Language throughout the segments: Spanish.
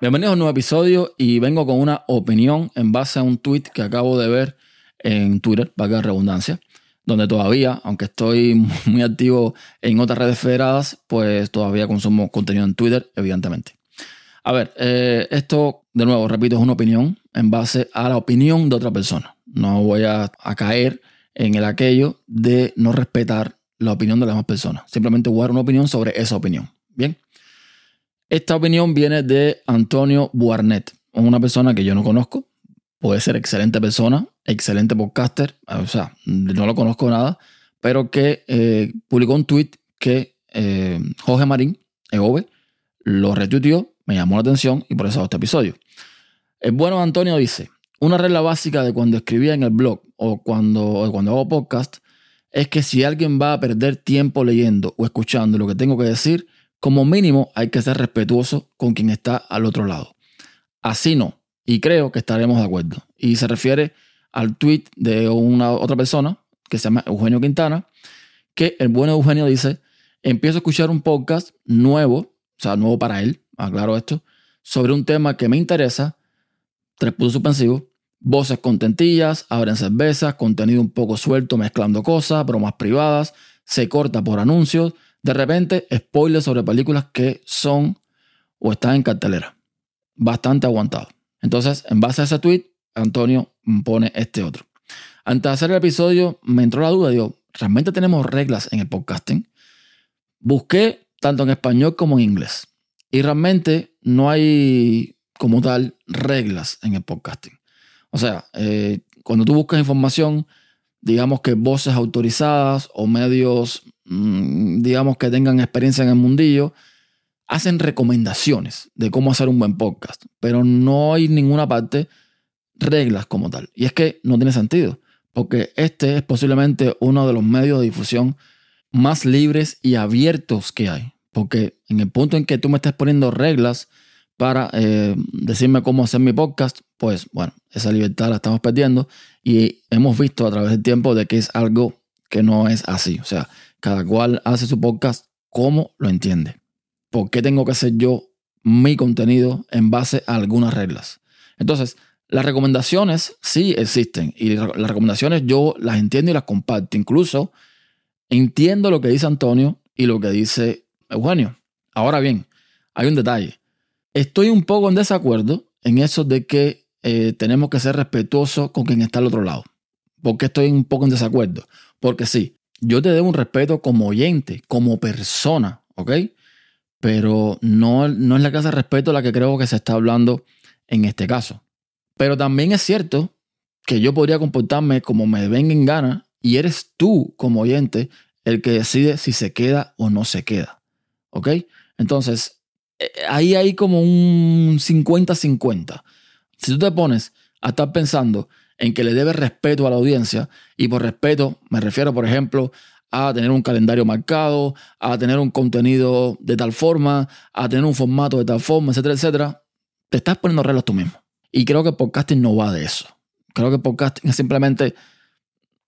Bienvenidos a un nuevo episodio y vengo con una opinión en base a un tweet que acabo de ver en Twitter, para que redundancia, donde todavía, aunque estoy muy activo en otras redes federadas, pues todavía consumo contenido en Twitter, evidentemente. A ver, eh, esto, de nuevo, repito, es una opinión en base a la opinión de otra persona. No voy a, caer en el aquello de no respetar la opinión de las demás personas. Simplemente voy a dar una opinión sobre esa opinión. Bien. Esta opinión viene de Antonio Buarnet, una persona que yo no conozco. Puede ser excelente persona, excelente podcaster, o sea, no lo conozco nada, pero que eh, publicó un tweet que eh, Jorge Marín, EOB, lo retuiteó, me llamó la atención y por eso hago este episodio. El bueno Antonio dice, una regla básica de cuando escribía en el blog o cuando, o cuando hago podcast es que si alguien va a perder tiempo leyendo o escuchando lo que tengo que decir, como mínimo hay que ser respetuoso con quien está al otro lado. Así no, y creo que estaremos de acuerdo. Y se refiere al tweet de una otra persona que se llama Eugenio Quintana, que el bueno Eugenio dice, empiezo a escuchar un podcast nuevo, o sea, nuevo para él, aclaro esto, sobre un tema que me interesa, tres puntos suspensivos, voces contentillas, abren cervezas, contenido un poco suelto mezclando cosas, bromas privadas, se corta por anuncios, de repente, spoilers sobre películas que son o están en cartelera. Bastante aguantado. Entonces, en base a ese tweet, Antonio pone este otro. Antes de hacer el episodio, me entró la duda, digo, ¿realmente tenemos reglas en el podcasting? Busqué tanto en español como en inglés. Y realmente no hay como tal reglas en el podcasting. O sea, eh, cuando tú buscas información, digamos que voces autorizadas o medios Mm, digamos que tengan experiencia en el mundillo, hacen recomendaciones de cómo hacer un buen podcast, pero no hay ninguna parte reglas como tal. Y es que no tiene sentido, porque este es posiblemente uno de los medios de difusión más libres y abiertos que hay. Porque en el punto en que tú me estés poniendo reglas para eh, decirme cómo hacer mi podcast, pues bueno, esa libertad la estamos perdiendo y hemos visto a través del tiempo de que es algo que no es así. O sea, cada cual hace su podcast como lo entiende. ¿Por qué tengo que hacer yo mi contenido en base a algunas reglas? Entonces, las recomendaciones sí existen y las recomendaciones yo las entiendo y las comparto. Incluso entiendo lo que dice Antonio y lo que dice Eugenio. Ahora bien, hay un detalle. Estoy un poco en desacuerdo en eso de que eh, tenemos que ser respetuosos con quien está al otro lado. ¿Por qué estoy un poco en desacuerdo? Porque sí, yo te debo un respeto como oyente, como persona, ¿ok? Pero no, no es la clase de respeto la que creo que se está hablando en este caso. Pero también es cierto que yo podría comportarme como me venga en gana y eres tú como oyente el que decide si se queda o no se queda. ¿Ok? Entonces, ahí hay como un 50-50. Si tú te pones a estar pensando en que le debe respeto a la audiencia. Y por respeto me refiero, por ejemplo, a tener un calendario marcado, a tener un contenido de tal forma, a tener un formato de tal forma, etcétera, etcétera. Te estás poniendo reglas tú mismo. Y creo que podcasting no va de eso. Creo que podcasting es simplemente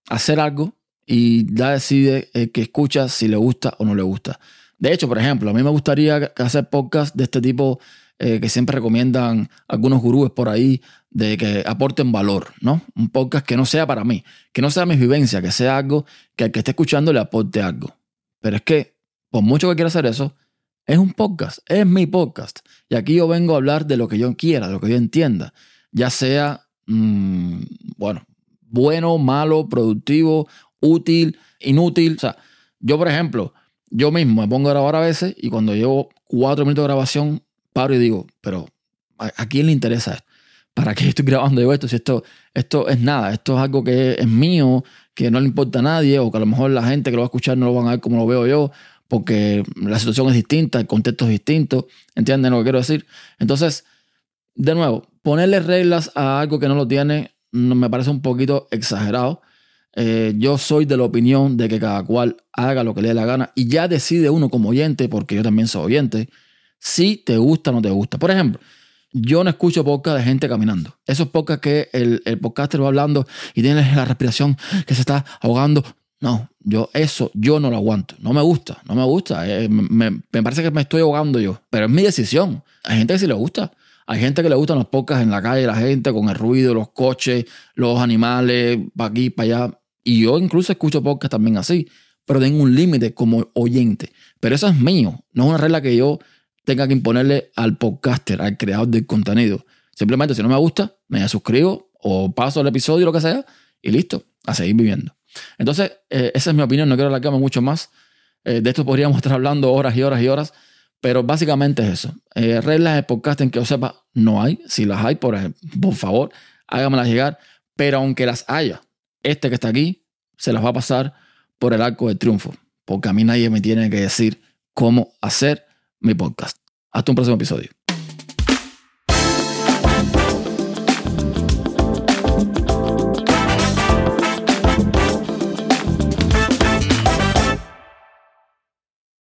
hacer algo y ya decide el que escucha si le gusta o no le gusta. De hecho, por ejemplo, a mí me gustaría hacer podcast de este tipo eh, que siempre recomiendan algunos gurúes por ahí de que aporten valor, ¿no? Un podcast que no sea para mí, que no sea mi vivencia, que sea algo que al que esté escuchando le aporte algo. Pero es que, por mucho que quiera hacer eso, es un podcast, es mi podcast. Y aquí yo vengo a hablar de lo que yo quiera, de lo que yo entienda. Ya sea, mm, bueno, bueno, malo, productivo, útil, inútil. O sea, yo, por ejemplo, yo mismo me pongo a grabar a veces y cuando llevo cuatro minutos de grabación paro y digo, pero ¿a, quién le interesa esto? ¿Para qué estoy grabando yo esto? Si esto, esto es nada, esto es algo que es mío, que no le importa a nadie, o que a lo mejor la gente que lo va a escuchar no lo van a ver como lo veo yo, porque la situación es distinta, el contexto es distinto, ¿entienden lo que quiero decir? Entonces, de nuevo, ponerle reglas a algo que no lo tiene me parece un poquito exagerado. Eh, yo soy de la opinión de que cada cual haga lo que le dé la gana y ya decide uno como oyente, porque yo también soy oyente, si te gusta o no te gusta. Por ejemplo, yo no escucho podcast de gente caminando. Esos podcasts que el, el podcaster va hablando y tiene la respiración que se está ahogando. No, yo eso, yo no lo aguanto. No me gusta, no me gusta. Eh, me, parece que me estoy ahogando yo. Pero es mi decisión. Hay gente que sí le gusta. Hay gente que le gustan los podcasts en la calle, la gente con el ruido, los coches, los animales, para aquí, para allá. Y yo incluso escucho podcasts también así, pero tengo un límite como oyente. Pero eso es mío, no es una regla que yo tenga que imponerle al podcaster, al creador del contenido. Simplemente si no me gusta, me suscribo o paso el episodio, lo que sea, y listo, a seguir viviendo. Entonces, eh, esa es mi opinión, no quiero alargarme mucho más. Eh, de esto podríamos estar hablando horas y horas y horas, pero básicamente es eso. Eh, reglas de podcasting que yo sepa, no hay. Si las hay, por, por favor, hágamelas llegar. Pero aunque las haya, este que está aquí se las va a pasar por el arco del triunfo, porque a mí nadie me tiene que decir cómo hacer mi podcast. Hasta un próximo episodio.